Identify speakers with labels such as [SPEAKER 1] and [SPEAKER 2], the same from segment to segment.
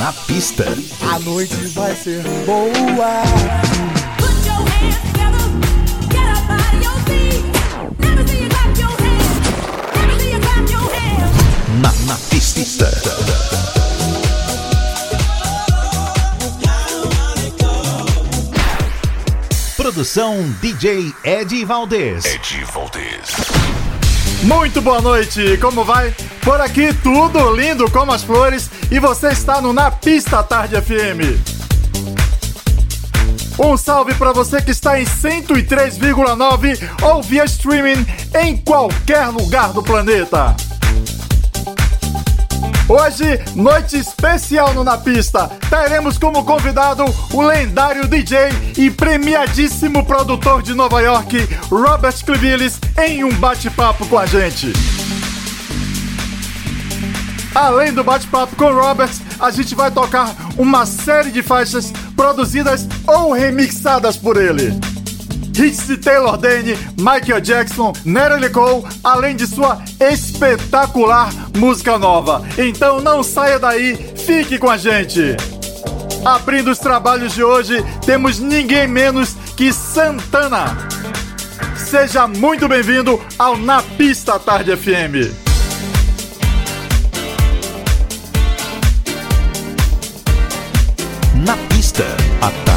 [SPEAKER 1] Na pista.
[SPEAKER 2] A noite vai ser boa.
[SPEAKER 1] Na, na pista. Produção DJ Ed Valdez.
[SPEAKER 3] Ed Valdez.
[SPEAKER 2] Muito boa noite, como vai? Por aqui tudo lindo como as flores e você está no Na Pista Tarde FM. Um salve para você que está em 103,9 ou via streaming em qualquer lugar do planeta. Hoje, noite especial no Na Pista. Teremos como convidado o lendário DJ e premiadíssimo produtor de Nova York, Robert Clevilles, em um bate-papo com a gente. Além do bate-papo com Robert, a gente vai tocar uma série de faixas produzidas ou remixadas por ele. Hits de Taylor Dane, Michael Jackson, Natalie Cole, além de sua espetacular música nova. Então não saia daí, fique com a gente. Abrindo os trabalhos de hoje, temos ninguém menos que Santana. Seja muito bem-vindo ao Na Pista Tarde FM.
[SPEAKER 1] Na pista, à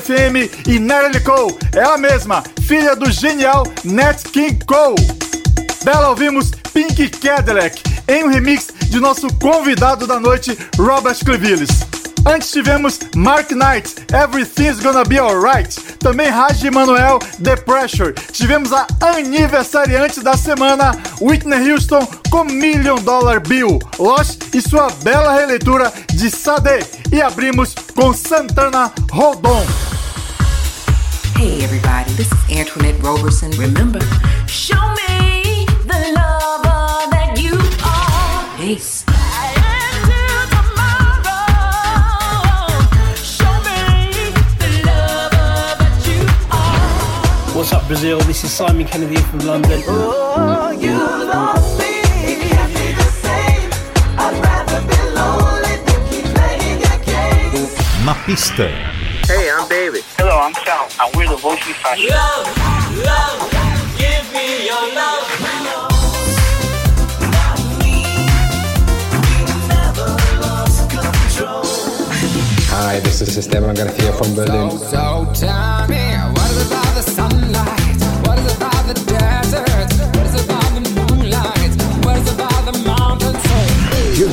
[SPEAKER 1] FM
[SPEAKER 2] e Natalie Cole é a mesma, filha do genial Nat King Cole. Dela ouvimos Pink Cadillac em um remix de nosso convidado da noite, Robert Clevilles. Antes tivemos Mark Knight, Everything's Gonna Be Alright. Também Raj Manuel, The Pressure. Tivemos a aniversariante da semana, Whitney Houston, com Million Dollar Bill. Lost e sua bela releitura de Sade. E abrimos com Santana Hold On.
[SPEAKER 4] Hey everybody, this is Antoinette Roberson. Remember, show me the lover that you are. Peace.
[SPEAKER 5] What's up, Brazil? This is Simon Kennedy from London.
[SPEAKER 1] Oh, you lost me.
[SPEAKER 6] Na pista.
[SPEAKER 7] Pista.
[SPEAKER 8] Hey, I'm David.
[SPEAKER 9] Hello, I'm Sal, and we're the Voice Fashion.
[SPEAKER 10] Love, love, give me your love.
[SPEAKER 11] Hi, this is Esteban Garcia from Berlin.
[SPEAKER 12] So tell me, what is about the sunlight?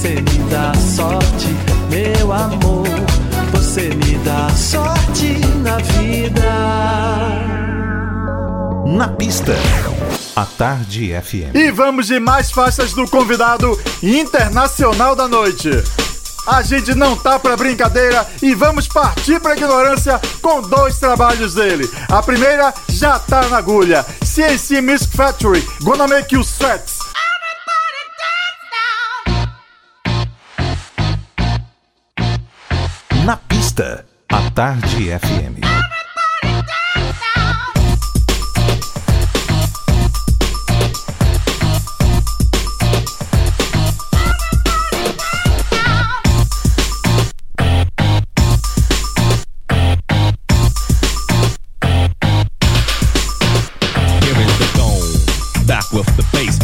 [SPEAKER 10] Você me dá sorte, meu amor. Você me dá sorte na vida.
[SPEAKER 7] Na pista, à Tarde FM.
[SPEAKER 2] E vamos de mais faixas do convidado internacional da noite. A gente não tá pra brincadeira e vamos partir pra ignorância com dois trabalhos dele. A primeira já tá na agulha. CNC Music Factory, Gonna Make You Sweat.
[SPEAKER 7] Na pista, à Tarde FM.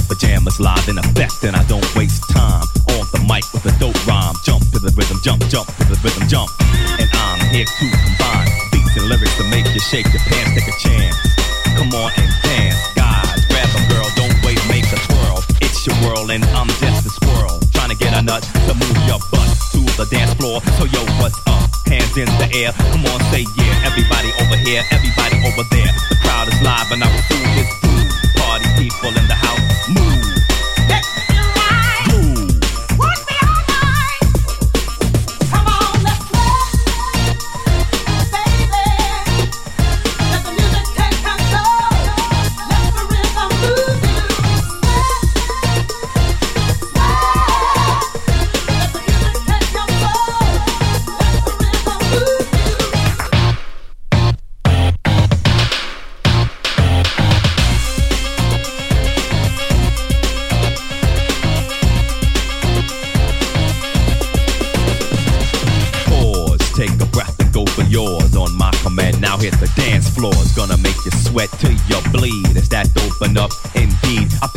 [SPEAKER 13] Pajamas live in effect, and I don't waste time. On the mic with a dope rhyme. Jump to the rhythm, jump, jump jump. And I'm here to combine beats and lyrics to make you shake your pants, take a chance. Come on and dance, guys. Grab a girl, don't wait, make a twirl. It's your world, and I'm just a squirrel. Trying to get a nut to move your butt to the dance floor. So, yo, what's up? Hands in the air. Come on, say yeah. Everybody over here, everybody over there. The crowd is live, and I will do this. Party people in the house, move. Sweat till you bleed. Is that open up? Indeed, I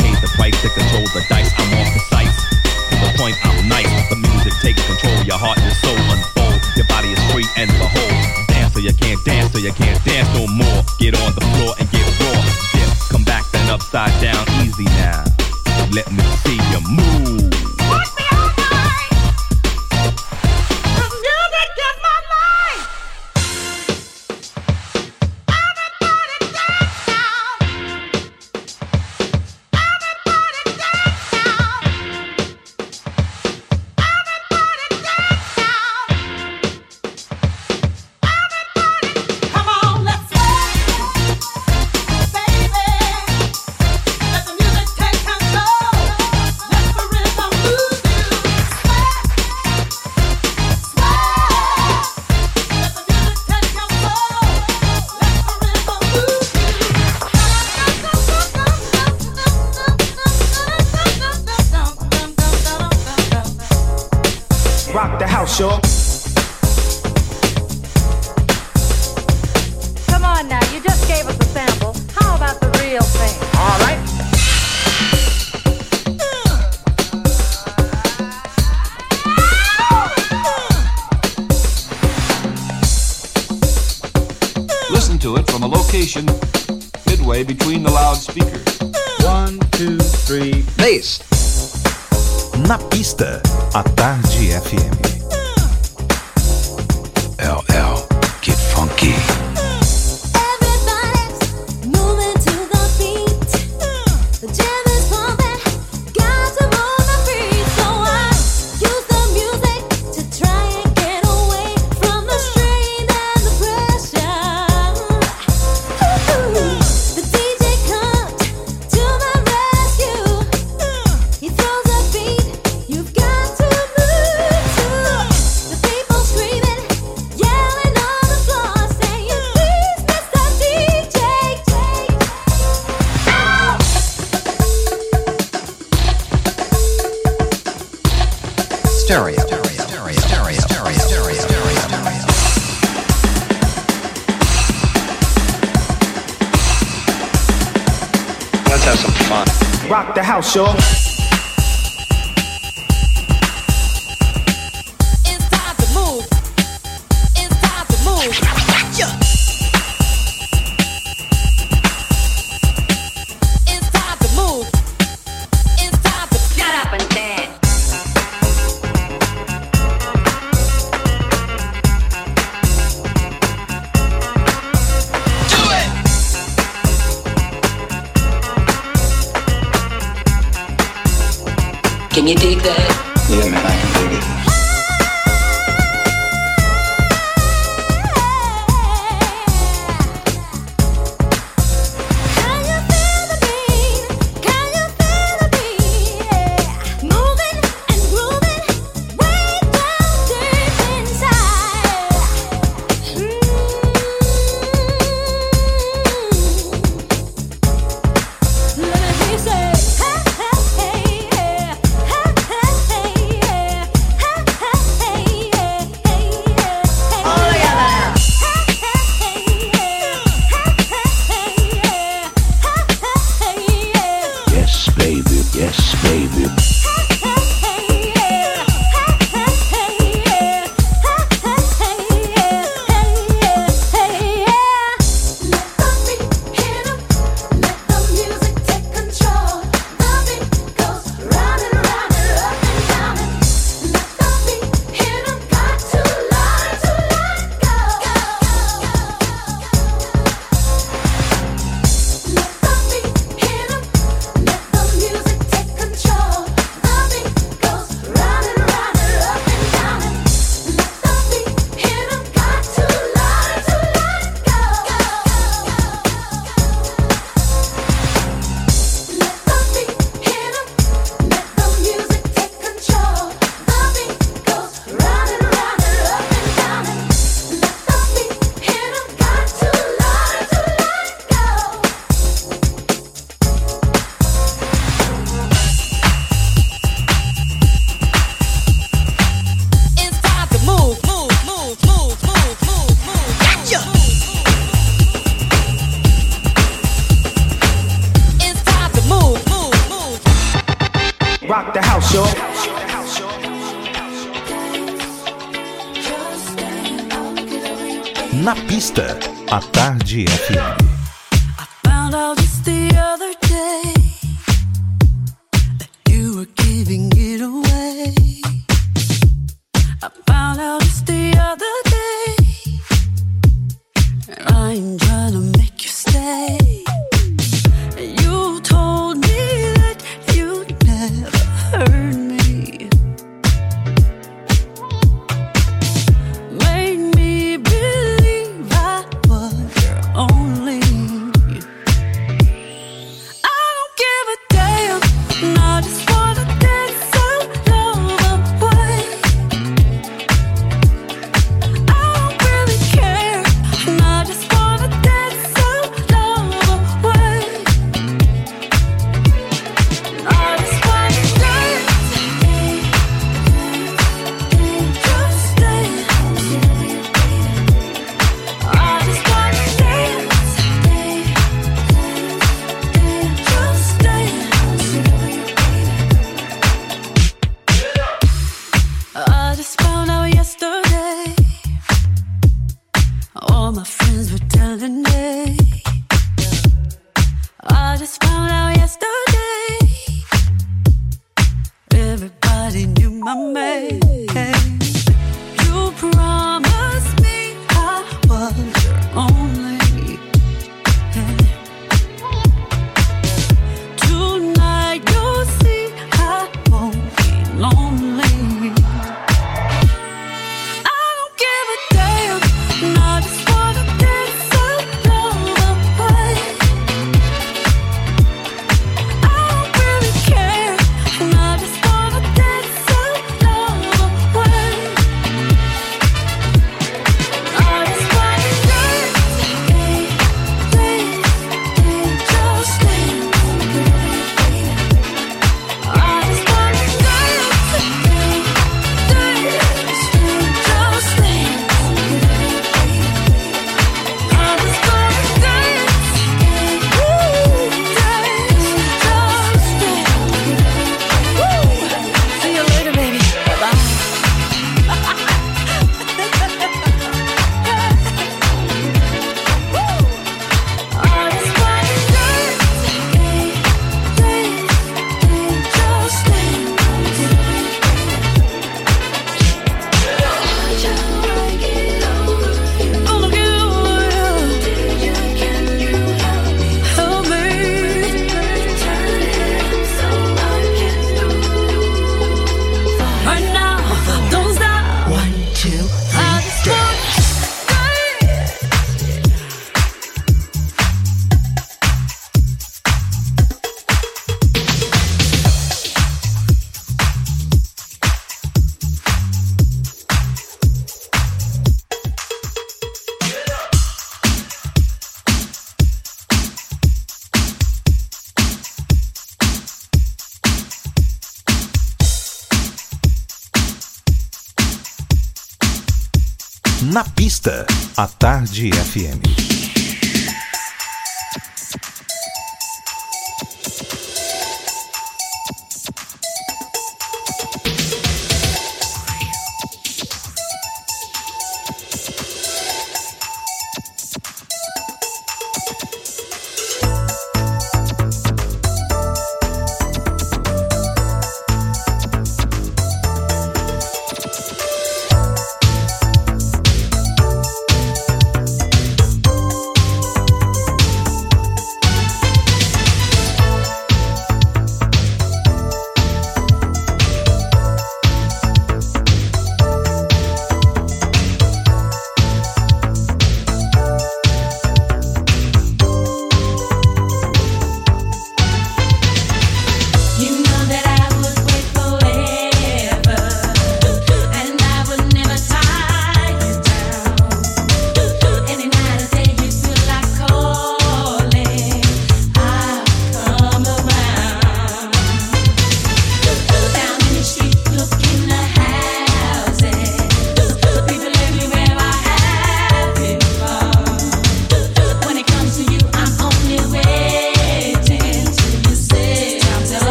[SPEAKER 13] the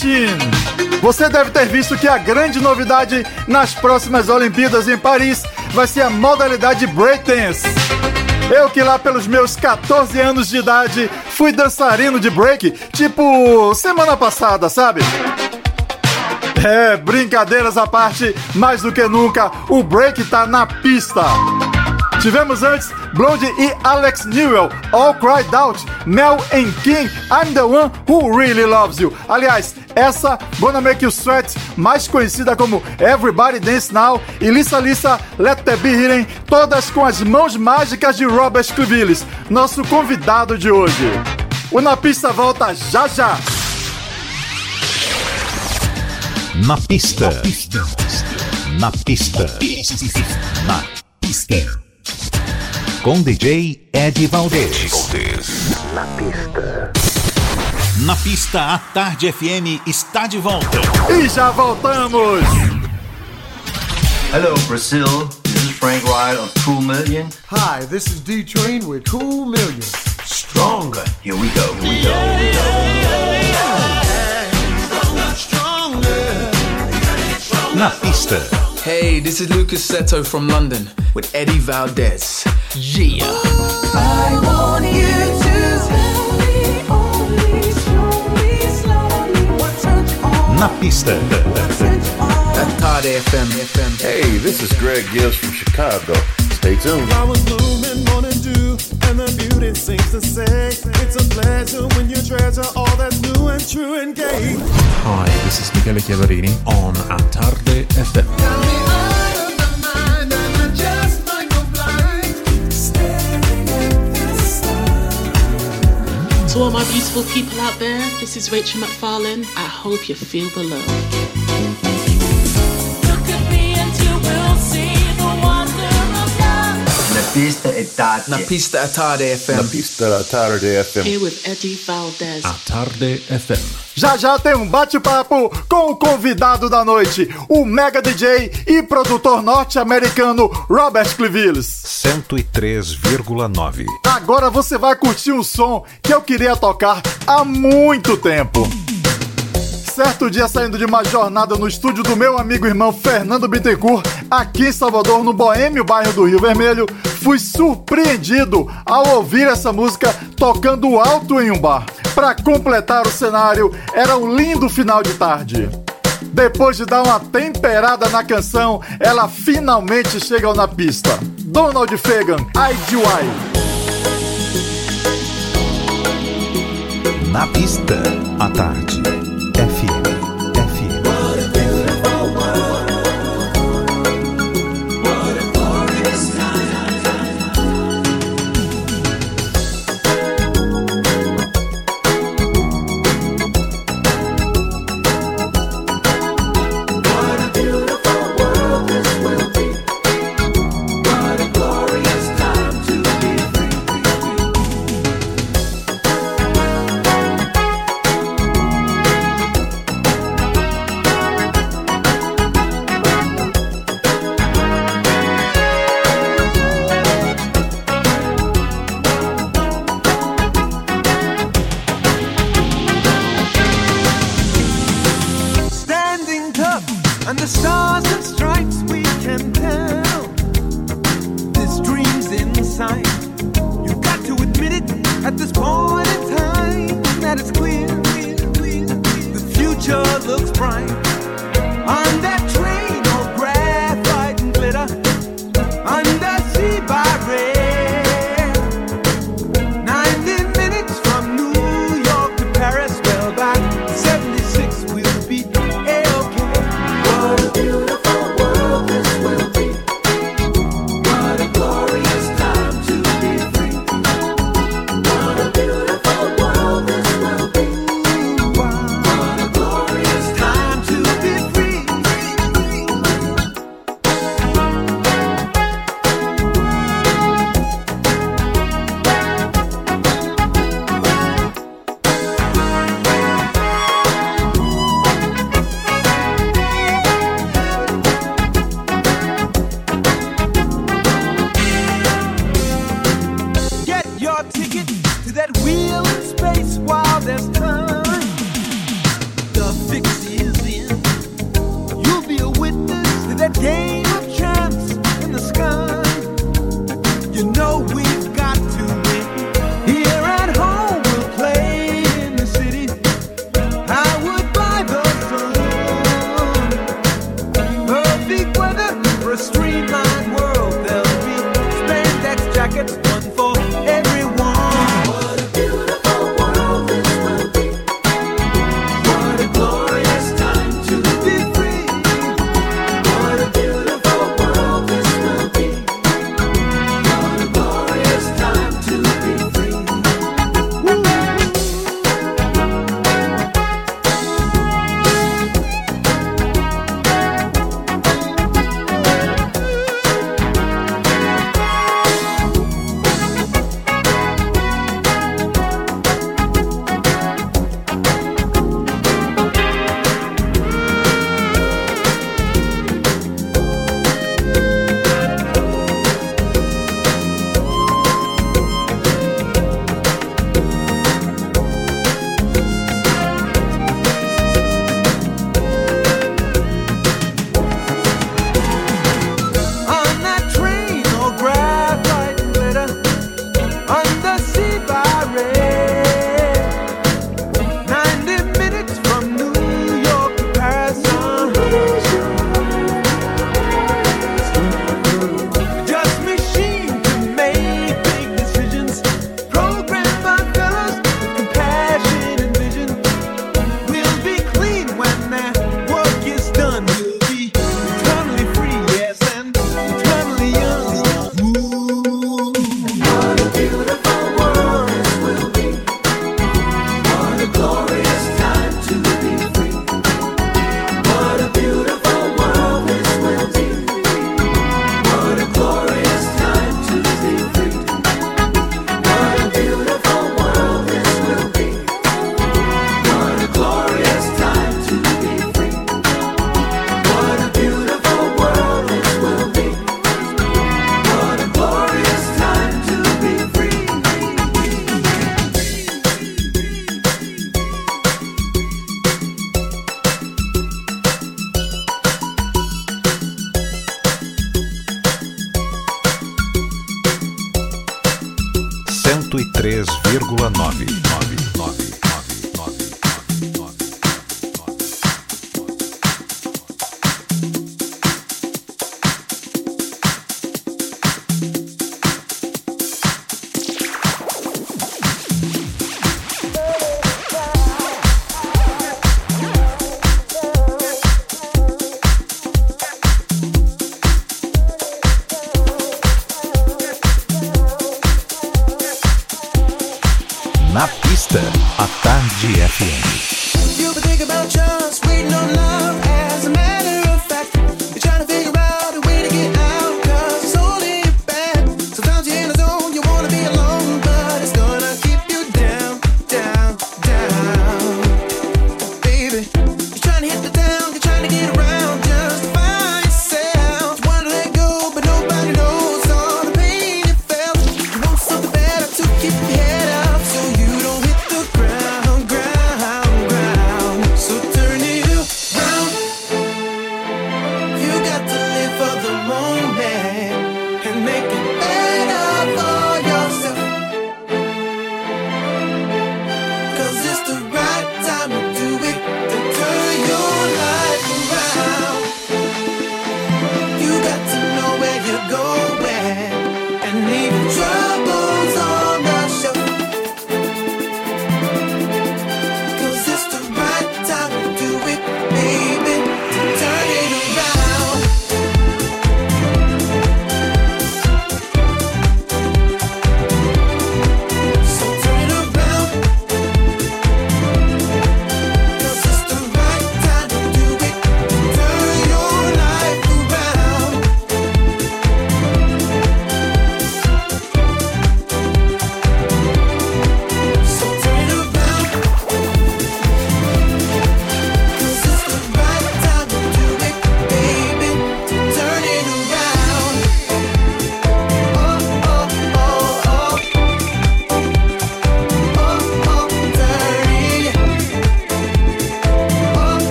[SPEAKER 2] Machine. Você deve ter visto que a grande novidade nas próximas Olimpíadas em Paris vai ser a modalidade breakdance. Eu que lá pelos meus 14 anos de idade fui dançarino de break, tipo semana passada, sabe? É, brincadeiras à parte, mais do que nunca, o break tá na pista. Tivemos antes Blonde e Alex Newell, All Cried Out, Mel and King, I'm the One Who Really Loves You. Aliás, essa Gonna Make You Sweat, mais conhecida como Everybody Dance Now, e Lissa Lissa, Let There Be Healing, todas com as mãos mágicas de Robert Clevilles, nosso convidado de hoje. O Na Pista volta já já.
[SPEAKER 1] Na pista. Na pista. Na pista. Com DJ Ed Valdez. Na pista. Na pista, a Tarde FM está de volta.
[SPEAKER 2] E já voltamos.
[SPEAKER 14] Hello, Brazil. This is Frank Wright of Cool Million.
[SPEAKER 15] Hi, this is D Train with Cool Million.
[SPEAKER 14] Stronger. Here we go. Here we go. Here we go.
[SPEAKER 1] Na pista.
[SPEAKER 16] Hey, this is Lucas Seto from London with Eddie Valdez. Yeah.
[SPEAKER 6] I want you
[SPEAKER 1] Na pista.
[SPEAKER 16] At Tarde FM. FM.
[SPEAKER 17] Hey, this is Greg Gibbs from Chicago. Stay tuned.
[SPEAKER 18] Flowers blooming, morning dew, and the beauty seems to say it's a pleasure when you treasure all that's new and true and gay.
[SPEAKER 19] Hi, this is Michele Chiaverini on Attarde FM.
[SPEAKER 20] All my beautiful people out there, this is Rachel McFarlane. I hope you feel the love.
[SPEAKER 14] Pista è tardi.
[SPEAKER 16] Na pista at Tarde FM.
[SPEAKER 17] Na pista da Tarde FM.
[SPEAKER 20] Here with Eddie Valdez.
[SPEAKER 19] Attarde FM.
[SPEAKER 2] Já já tem um bate-papo com o convidado da noite, o mega DJ e produtor norte-americano Robert Clevilles.
[SPEAKER 1] 103,9.
[SPEAKER 2] Agora você vai curtir um som que eu queria tocar há muito tempo. Certo dia, saindo de uma jornada no estúdio do meu amigo e irmão Fernando Bittencourt, aqui em Salvador, no boêmio bairro do Rio Vermelho, fui surpreendido ao ouvir essa música tocando alto em um bar. Para completar o cenário, era um lindo final de tarde. Depois de dar uma temperada na canção, ela finalmente chega na pista. Donald Fagan, IDY.
[SPEAKER 1] Na pista, à tarde. FM.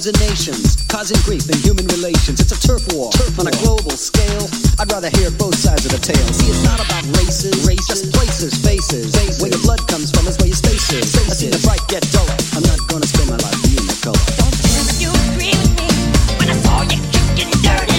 [SPEAKER 21] clubs and nations, causing grief in human relations. It's a turf war, turf war. on a global scale. I'd rather hear both sides of the tale. See, it's not about races, races. just places, faces. faces. Where your blood comes from is where your space is. Faces. I see the fight get dull. I'm not gonna spend my life being the color.
[SPEAKER 8] Don't you agree with me when I saw you kicking
[SPEAKER 7] dirty?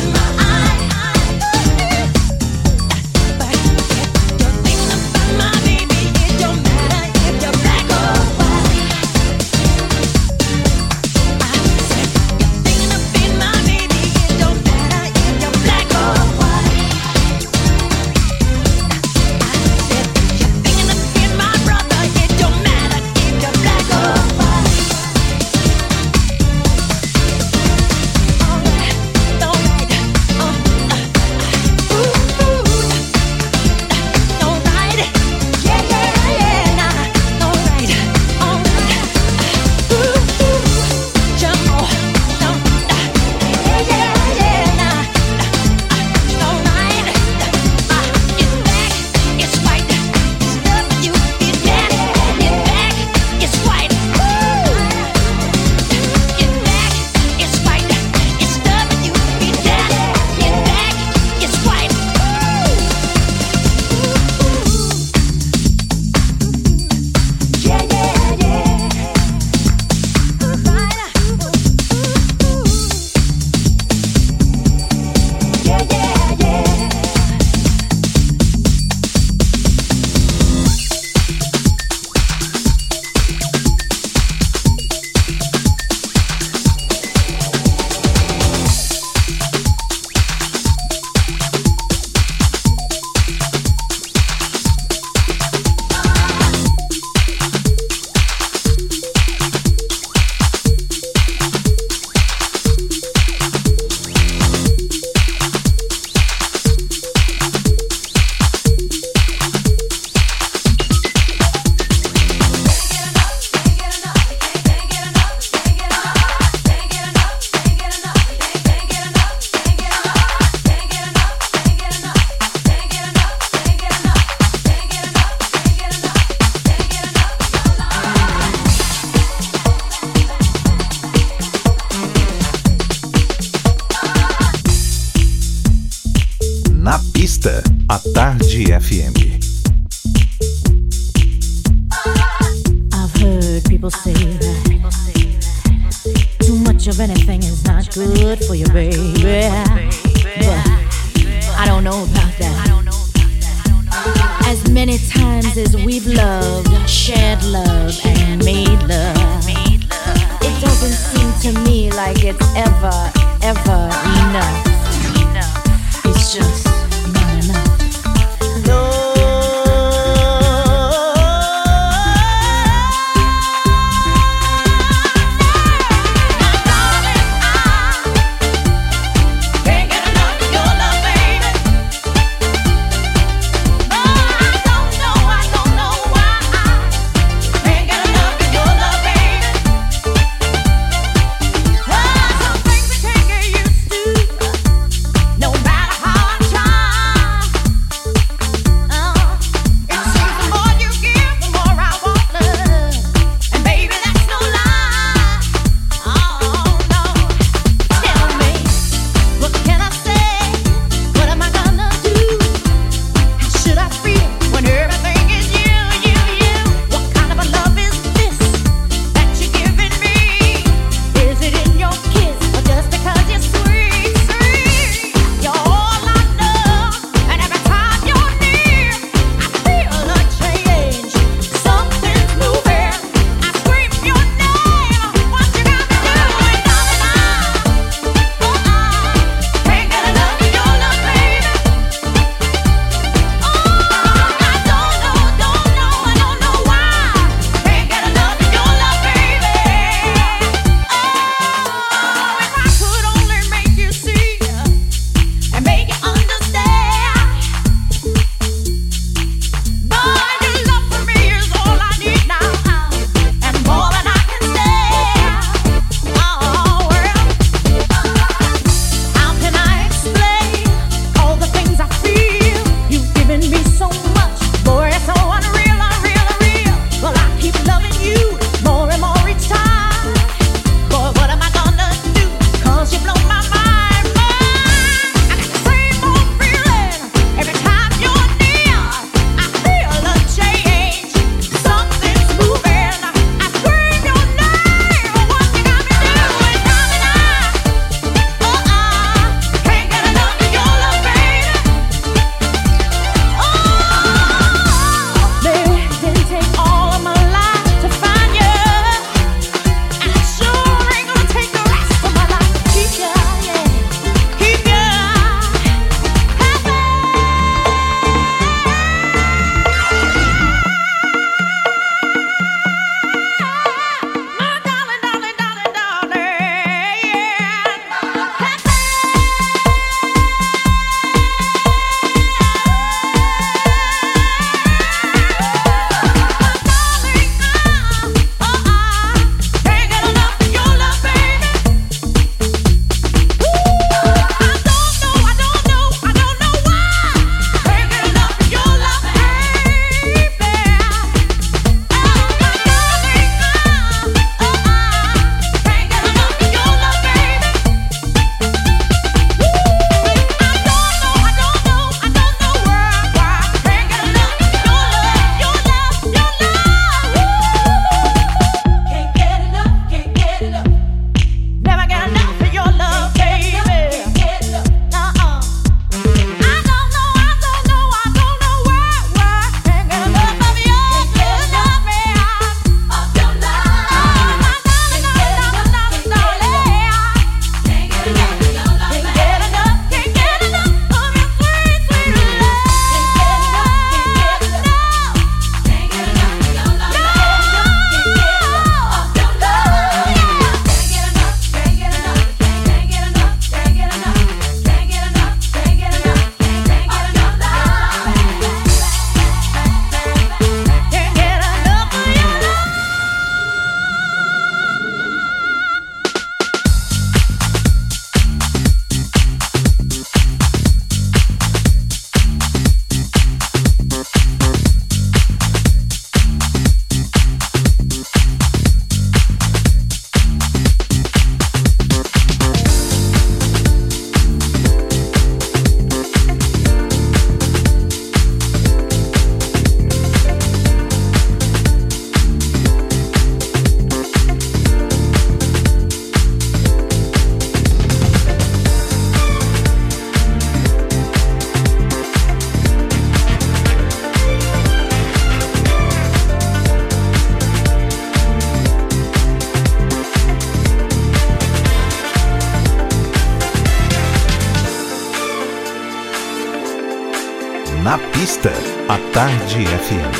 [SPEAKER 7] Tarde FM.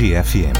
[SPEAKER 7] Tarde FM.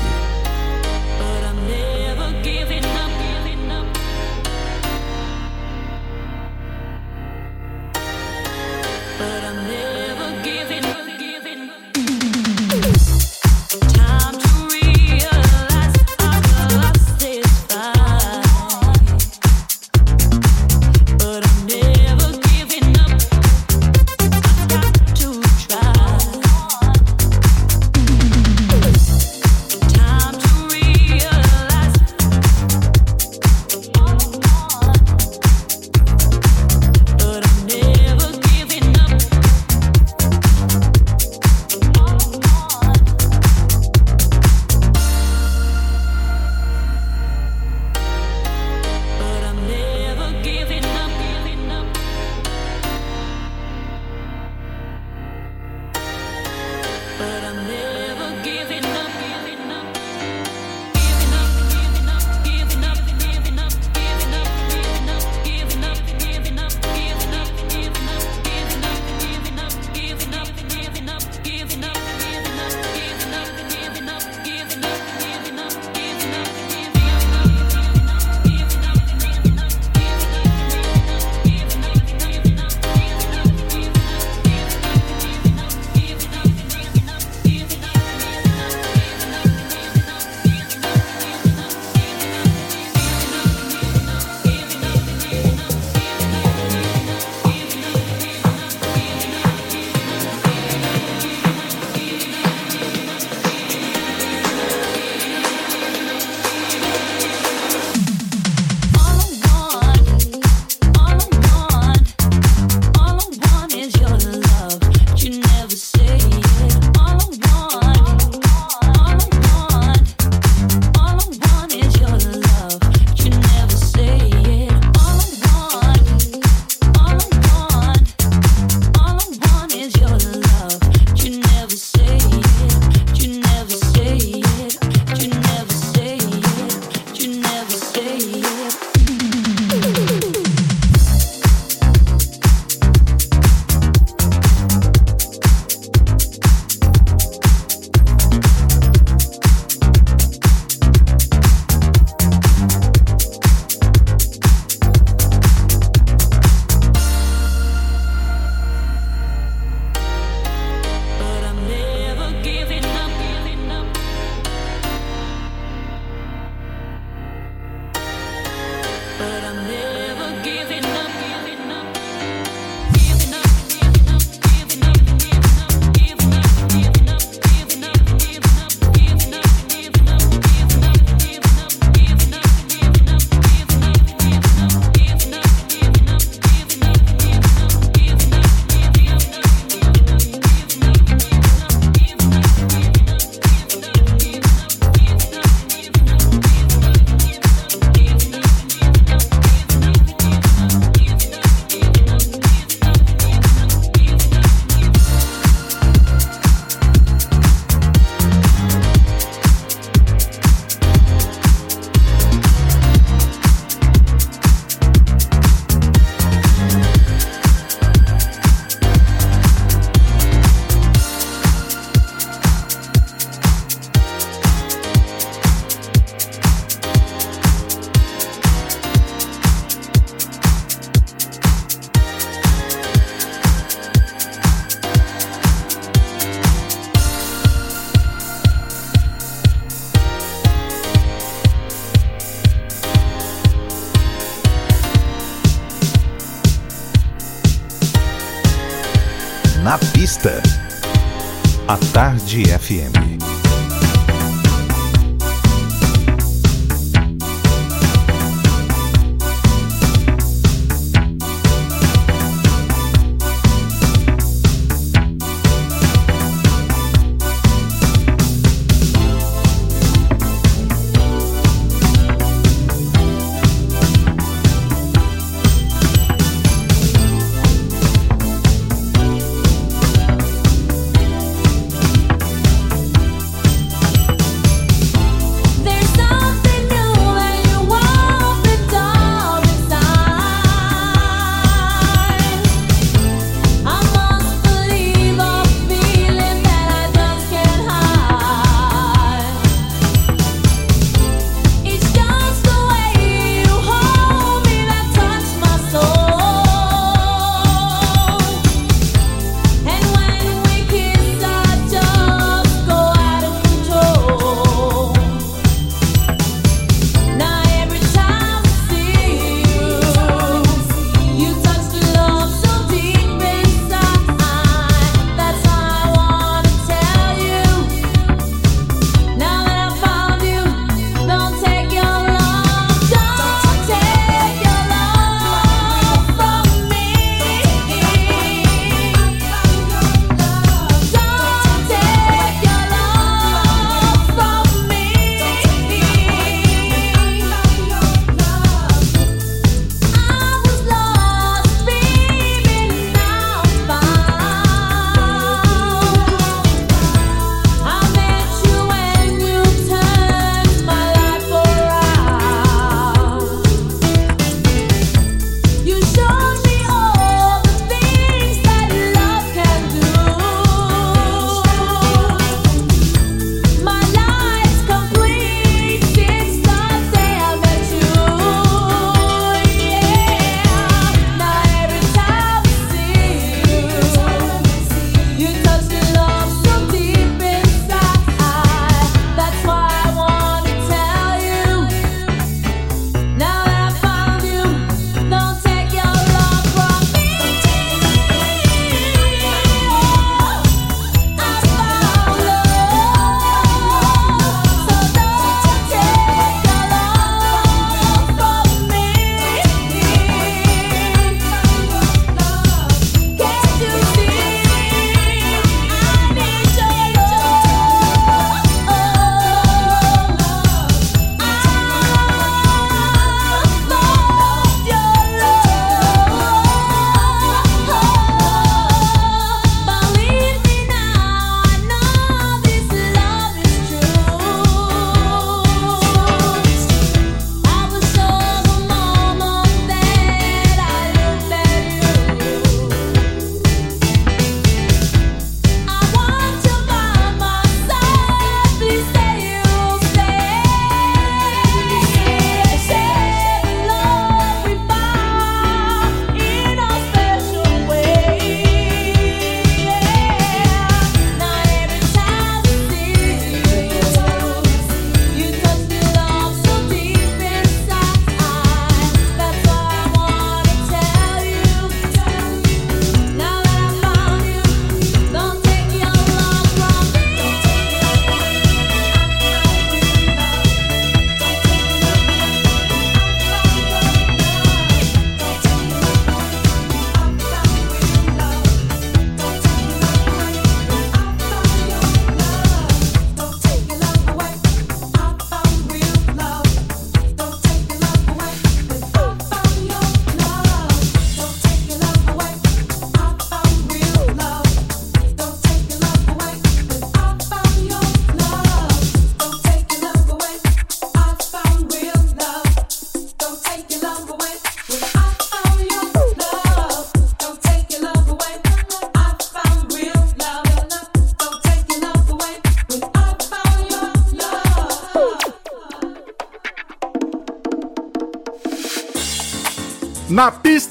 [SPEAKER 6] A Tarde FM.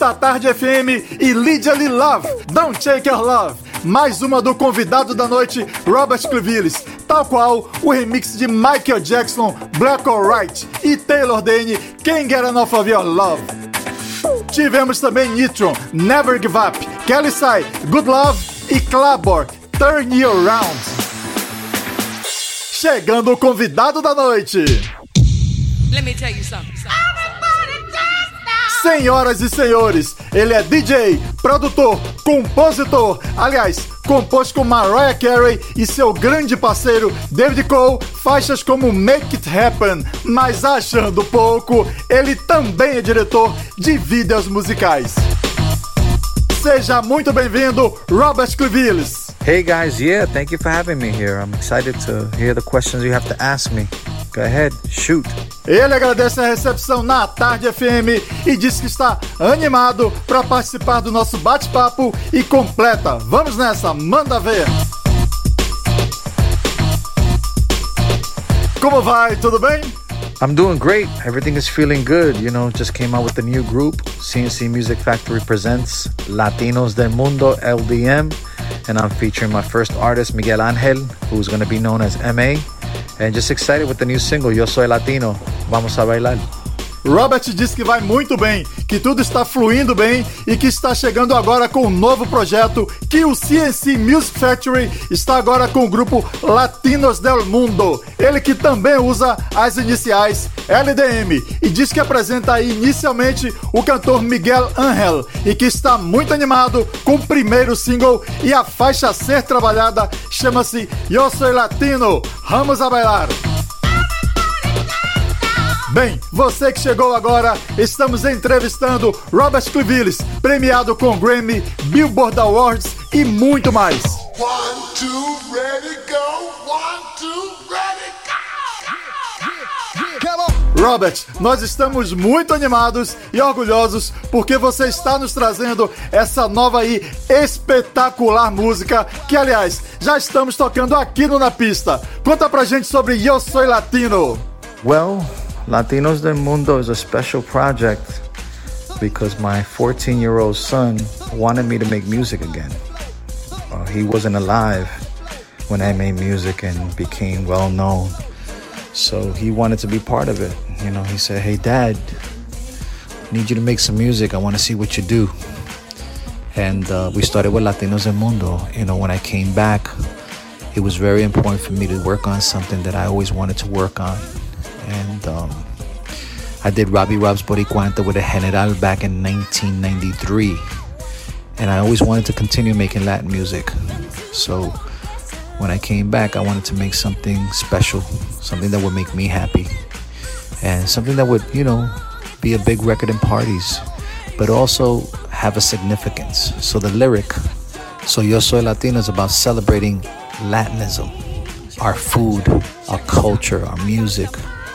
[SPEAKER 2] À tarde FM e Lydia Lee Love, Don't Take Your Love. Mais uma do convidado da noite, Robert Clevilles, tal qual o remix de Michael Jackson, Black or White e Taylor Dane, Can't Get Enough of Your Love. Tivemos também Nitron, Never Give Up, Kelly Sai, Good Love e Clabor, Turn You Around. Chegando o convidado da noite.
[SPEAKER 22] Let me tell you something.
[SPEAKER 2] Senhoras e senhores, ele é DJ, produtor, compositor. Aliás, compôs com Mariah Carey e seu grande parceiro David Cole faixas como Make It Happen. Mas achando pouco, ele também é diretor de vídeos musicais. Seja muito bem-vindo, Robert Clevilles.
[SPEAKER 23] Hey guys, yeah, thank you for having me here. I'm excited to hear the questions you have to ask me. Go ahead, shoot.
[SPEAKER 2] Ele agradece a recepção na Tarde FM e diz que está animado para participar do nosso bate-papo e completa. Vamos nessa, manda ver. Como vai? Tudo bem?
[SPEAKER 23] I'm doing great. Everything is feeling good. You know, just came out with a new group. CNC Music Factory presents Latinos del Mundo LDM. And I'm featuring my first artist, Miguel Angel, who's going to be known as MA. And just excited with the new single, Yo Soy Latino. Vamos a bailar.
[SPEAKER 2] Robert diz que vai muito bem, que tudo está fluindo bem e que está chegando agora com um novo projeto, que o CNC Music Factory está agora com o grupo Latinos del Mundo. Ele que também usa as iniciais LDM e diz que apresenta inicialmente o cantor Miguel Angel e que está muito animado com o primeiro single e a faixa a ser trabalhada chama-se Yo Soy Latino. Vamos a bailar. Bem, você que chegou agora, estamos entrevistando Robert Clevilles, premiado com Grammy, Billboard Awards e muito mais.
[SPEAKER 24] One, two, ready, go. One, two, ready, go.
[SPEAKER 2] Robert, nós estamos muito animados e orgulhosos porque você está nos trazendo essa nova e espetacular música que, aliás, já estamos tocando aqui no Na Pista. Conta pra gente sobre Eu Soy Latino.
[SPEAKER 23] Well, Latinos del Mundo is a special project because my 14 year old son wanted me to make music again. Uh, he wasn't alive when I made music and became well known. So he wanted to be part of it. You know, he said, Hey, dad, I need you to make some music. I want to see what you do. And uh, we started with Latinos del Mundo. You know, when I came back, it was very important for me to work on something that I always wanted to work on and um, I did Robbie Rob's Boricuanta with a General back in 1993. And I always wanted to continue making Latin music. So when I came back, I wanted to make something special, something that would make me happy, and something that would, you know, be a big record in parties, but also have a significance. So the lyric, So Yo Soy Latino, is about celebrating Latinism, our food, our culture, our music,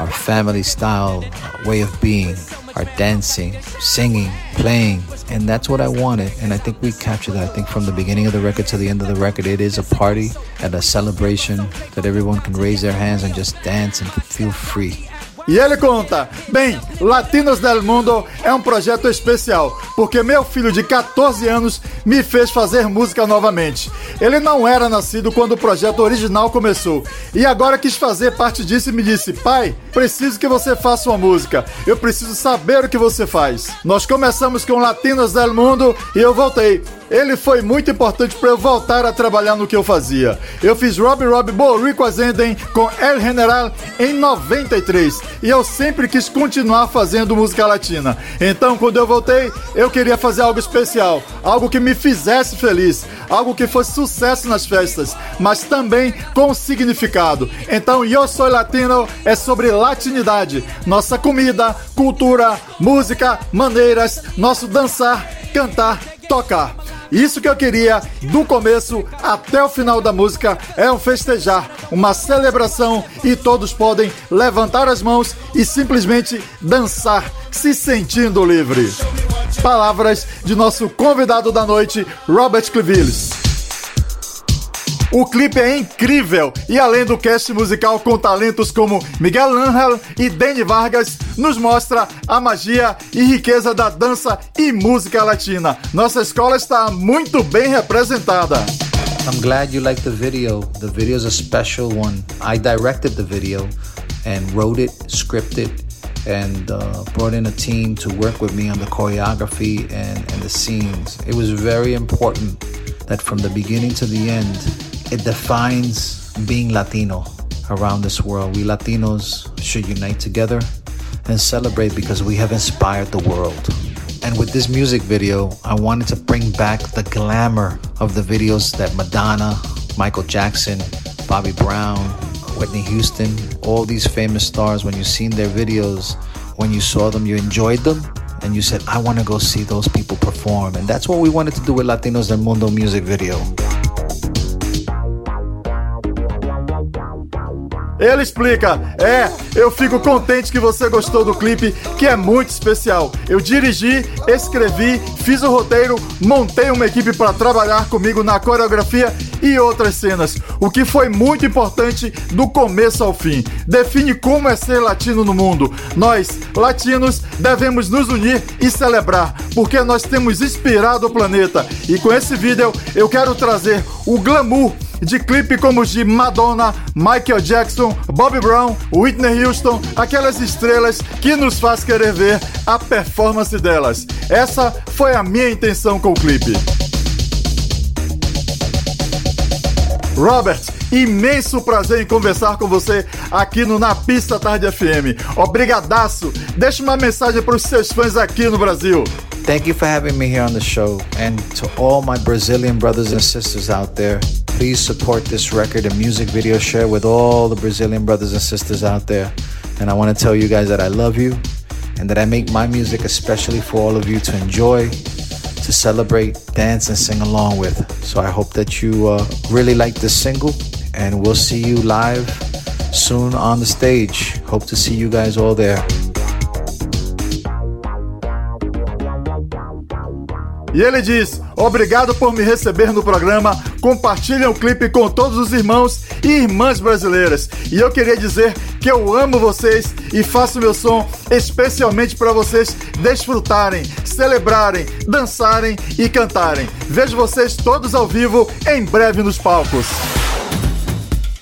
[SPEAKER 23] our family style, way of being, our dancing, singing, playing. And that's what I wanted. And I think we captured that. I think from the beginning of the record to the end of the record, it is a party and a celebration that everyone can raise their hands and just dance and feel free.
[SPEAKER 2] E ele conta: Bem, Latinos del Mundo é um projeto especial, porque meu filho de 14 anos me fez fazer música novamente. Ele não era nascido quando o projeto original começou, e agora quis fazer parte disso e me disse: Pai, preciso que você faça uma música, eu preciso saber o que você faz. Nós começamos com Latinos del Mundo e eu voltei. Ele foi muito importante para eu voltar a trabalhar no que eu fazia. Eu fiz Robbie Robbie Borrico Azenden com El General em 93 e eu sempre quis continuar fazendo música latina. Então, quando eu voltei, eu queria fazer algo especial, algo que me fizesse feliz, algo que fosse sucesso nas festas, mas também com significado. Então, Eu Soy Latino é sobre latinidade, nossa comida, cultura, música, maneiras, nosso dançar, cantar, tocar. Isso que eu queria, do começo até o final da música, é um festejar, uma celebração e todos podem levantar as mãos e simplesmente dançar, se sentindo livre. Palavras de nosso convidado da noite, Robert Clevilles. O clipe é incrível e além do cast musical com talentos como Miguel Angel e Danny Vargas, nos mostra a magia e riqueza da dança e música latina. Nossa escola está muito bem representada.
[SPEAKER 23] I'm glad you liked the video. The video is a special one. I directed the video and wrote it, scripted, and uh, brought in a team to work with me on the choreography and, and the scenes. It was very important that from the beginning to the end, it defines being Latino around this world. We Latinos should unite together and celebrate because we have inspired the world. And with this music video, I wanted to bring back the glamour of the videos that Madonna, Michael Jackson, Bobby Brown, Whitney Houston, all these famous stars, when you seen their videos, when you saw them, you enjoyed them, and you said, I want to go see those people perform. And that's what we wanted to do with Latinos del Mundo music video.
[SPEAKER 2] Ele explica: É, eu fico contente que você gostou do clipe, que é muito especial. Eu dirigi, escrevi, fiz o roteiro, montei uma equipe para trabalhar comigo na coreografia e outras cenas, o que foi muito importante do começo ao fim. Define como é ser latino no mundo. Nós, latinos, devemos nos unir e celebrar, porque nós temos inspirado o planeta. E com esse vídeo eu quero trazer o glamour de clipe como os de Madonna, Michael Jackson, Bobby Brown, Whitney Houston, aquelas estrelas que nos faz querer ver a performance delas. Essa foi a minha intenção com o clipe. Robert, imenso prazer em conversar com você aqui no Na Pista Tarde FM. Obrigadaço. Deixa uma mensagem para os seus fãs aqui no Brasil.
[SPEAKER 23] Thank you for having me here on the show. And to all my Brazilian brothers and sisters out there, please support this record and music video share with all the Brazilian brothers and sisters out there. And I want to tell you guys that I love you and that I make my music especially for all of you to enjoy, to celebrate, dance, and sing along with. So I hope that you uh, really like this single, and we'll see you live soon on the stage. Hope to see you guys all there.
[SPEAKER 2] E ele diz: Obrigado por me receber no programa. Compartilhem o clipe com todos os irmãos e irmãs brasileiras. E eu queria dizer que eu amo vocês e faço meu som especialmente para vocês desfrutarem, celebrarem, dançarem e cantarem. Vejo vocês todos ao vivo em breve nos palcos.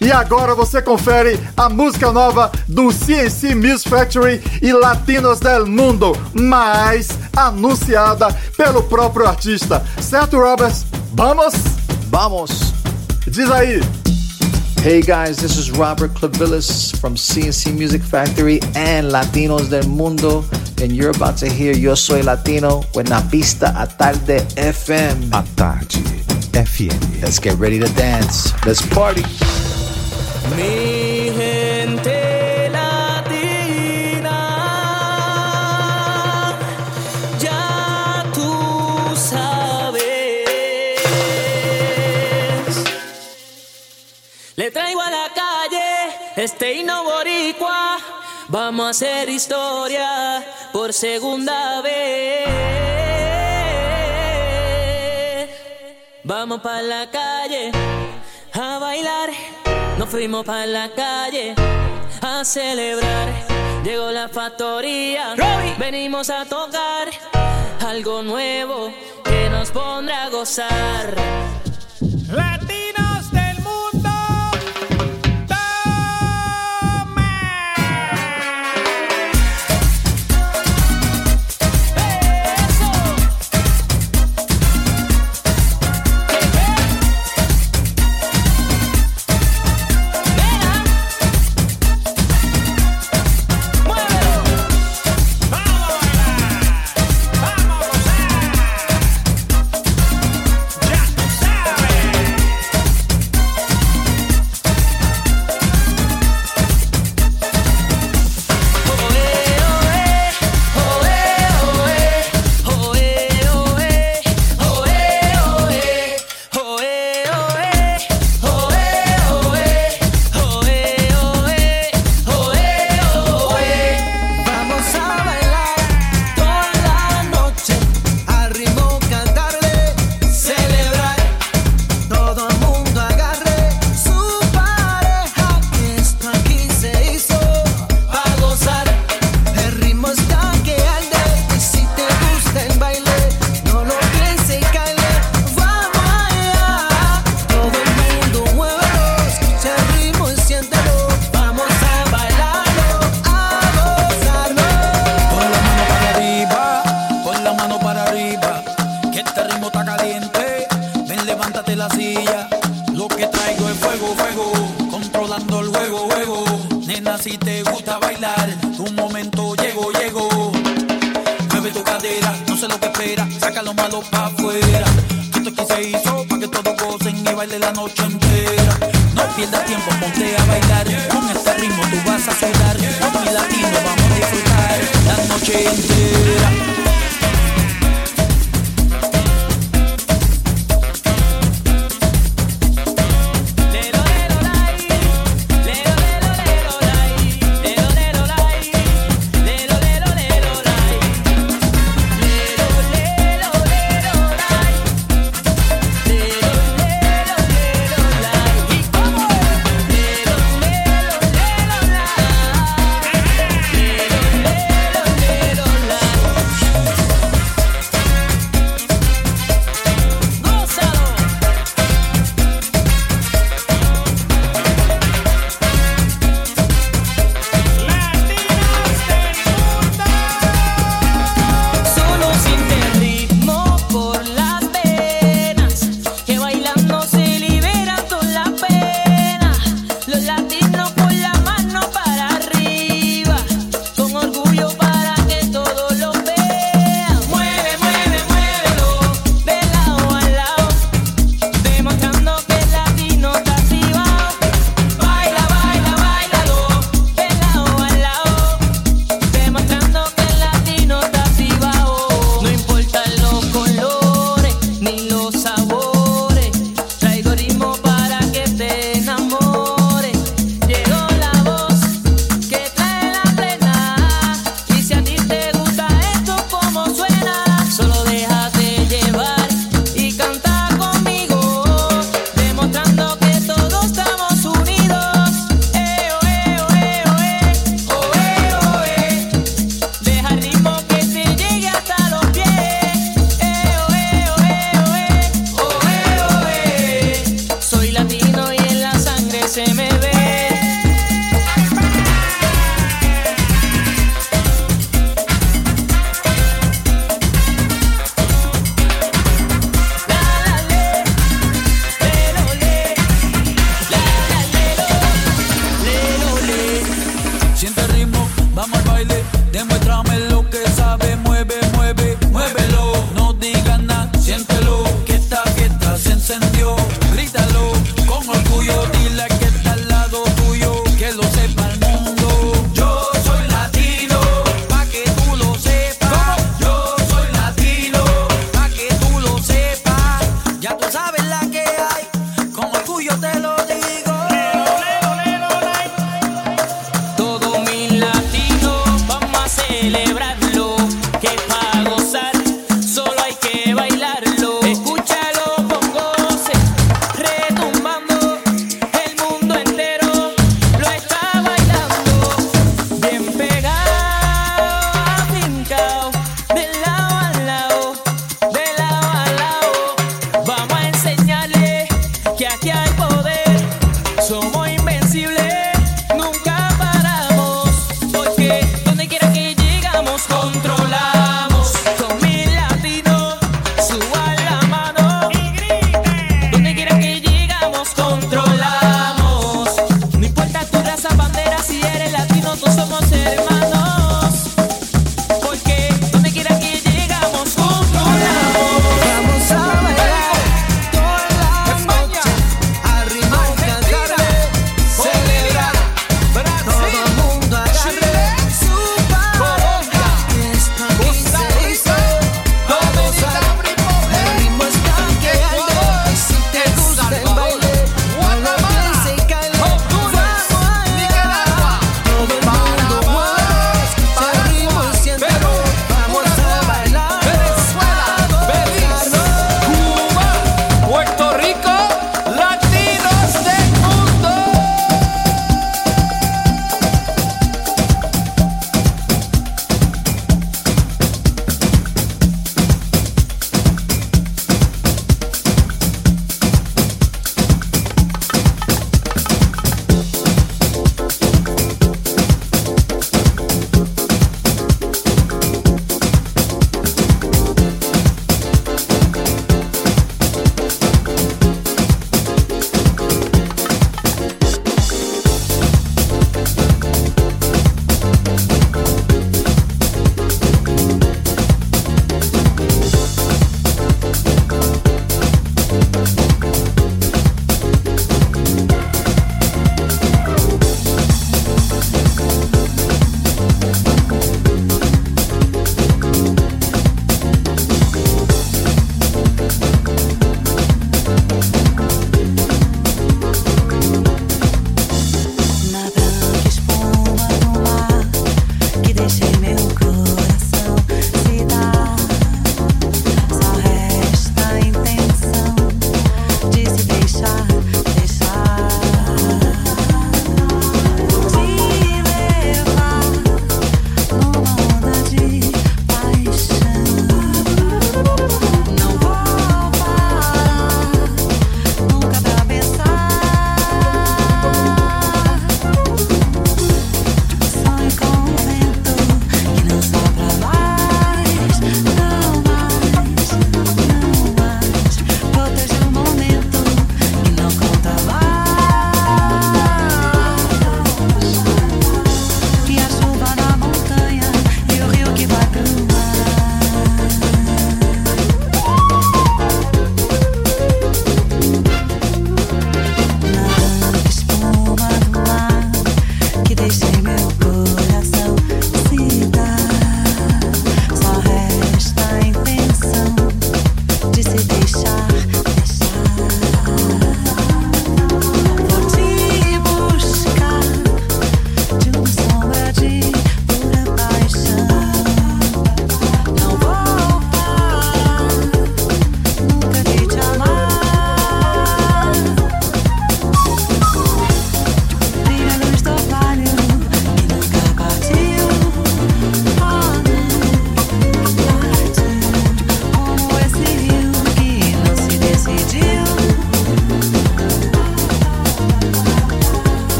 [SPEAKER 2] E agora você confere a música nova do CNC Music Factory e Latinos del Mundo, mais anunciada pelo próprio artista. Certo, Roberts? Vamos?
[SPEAKER 23] Vamos!
[SPEAKER 2] Diz aí.
[SPEAKER 23] Hey guys, this is Robert Clavillis from CNC Music Factory and Latinos del Mundo, and you're about to hear Yo Soy Latino with Na Pista a Tarde FM.
[SPEAKER 7] A Tarde FM.
[SPEAKER 23] Let's get ready to dance. Let's party.
[SPEAKER 10] Vamos a hacer historia por segunda vez. Vamos para la calle a bailar. Nos fuimos para la calle a celebrar. Llegó la factoría, venimos a tocar algo nuevo que nos pondrá a gozar.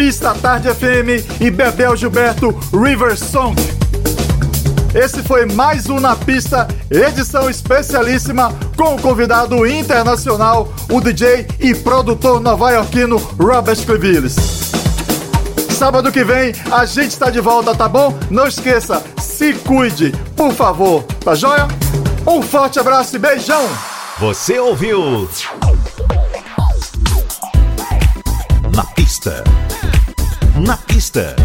[SPEAKER 2] Pista Tarde FM e Bebel Gilberto River Song. Esse foi mais um Na Pista, edição especialíssima com o convidado internacional, o DJ e produtor nova-iorquino Robert Clevilles. Sábado que vem a gente está de volta, tá bom? Não esqueça, se cuide, por favor, tá joia? Um forte abraço e beijão!
[SPEAKER 6] Você ouviu? Pista.